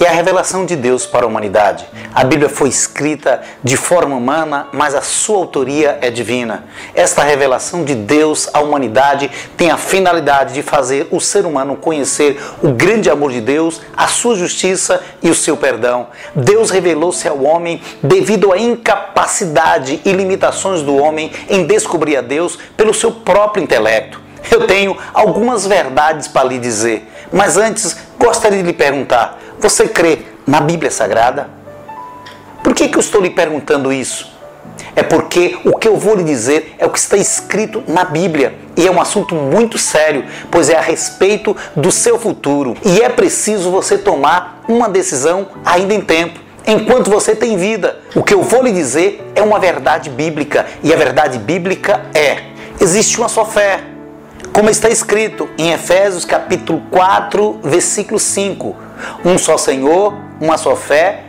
é a revelação de Deus para a humanidade. A Bíblia foi escrita de forma humana, mas a sua autoria é divina. Esta revelação de Deus à humanidade tem a finalidade de fazer o ser humano conhecer o grande amor de Deus, a sua justiça e o seu perdão. Deus revelou-se ao homem devido à incapacidade e limitações do homem em descobrir a Deus pelo seu próprio intelecto. Eu tenho algumas verdades para lhe dizer, mas antes gostaria de lhe perguntar: você crê na Bíblia Sagrada? Por que, que eu estou lhe perguntando isso? É porque o que eu vou lhe dizer é o que está escrito na Bíblia. E é um assunto muito sério, pois é a respeito do seu futuro. E é preciso você tomar uma decisão ainda em tempo, enquanto você tem vida. O que eu vou lhe dizer é uma verdade bíblica. E a verdade bíblica é: existe uma só fé. Como está escrito em Efésios capítulo 4, versículo 5 um só Senhor, uma só fé,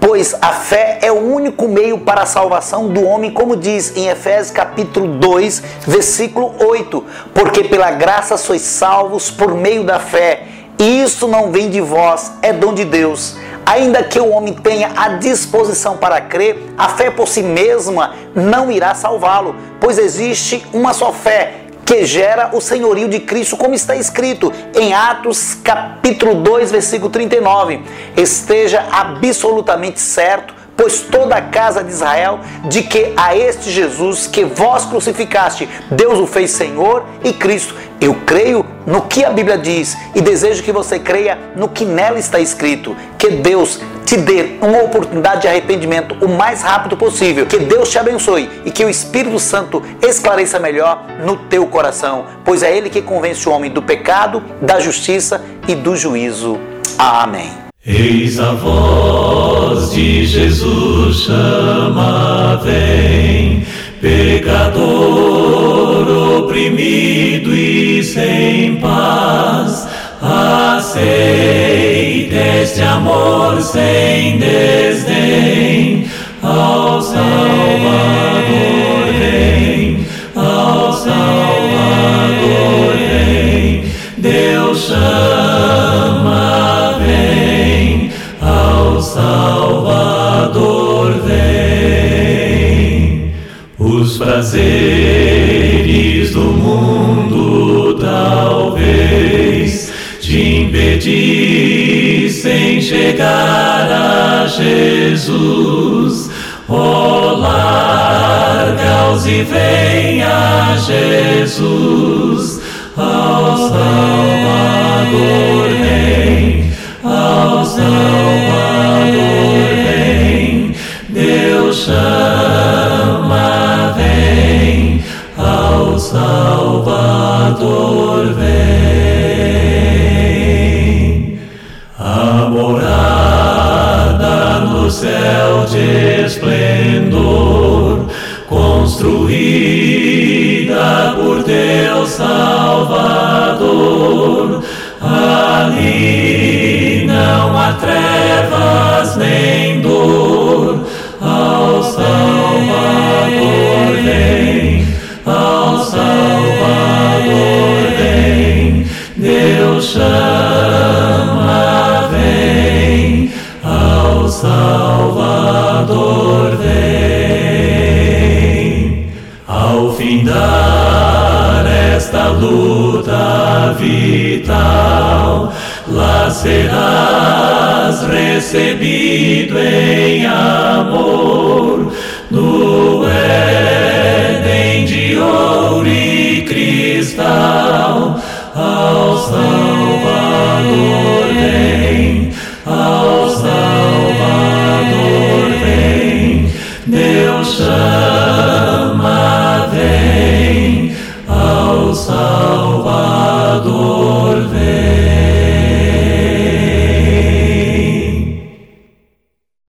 pois a fé é o único meio para a salvação do homem, como diz em Efésios capítulo 2, versículo 8, porque pela graça sois salvos por meio da fé. E isso não vem de vós, é dom de Deus. Ainda que o homem tenha a disposição para crer, a fé por si mesma não irá salvá-lo, pois existe uma só fé que gera o senhorio de Cristo, como está escrito em Atos capítulo 2, versículo 39. Esteja absolutamente certo pois toda a casa de Israel, de que a este Jesus que vós crucificaste, Deus o fez Senhor e Cristo. Eu creio no que a Bíblia diz e desejo que você creia no que nela está escrito. Que Deus te dê uma oportunidade de arrependimento o mais rápido possível. Que Deus te abençoe e que o Espírito Santo esclareça melhor no teu coração, pois é Ele que convence o homem do pecado, da justiça e do juízo. Amém. Eis a voz de Jesus chama, vem, pecador oprimido e sem paz, aceita este amor sem desdém, prazeres do mundo talvez te impedissem chegar a Jesus. Oh, larga-os e vem a Jesus, ao Salvador vem, ao Salvador construída por teu Salvador, ali vital, lá serás recebido em amor no Éden de ouro e cristal.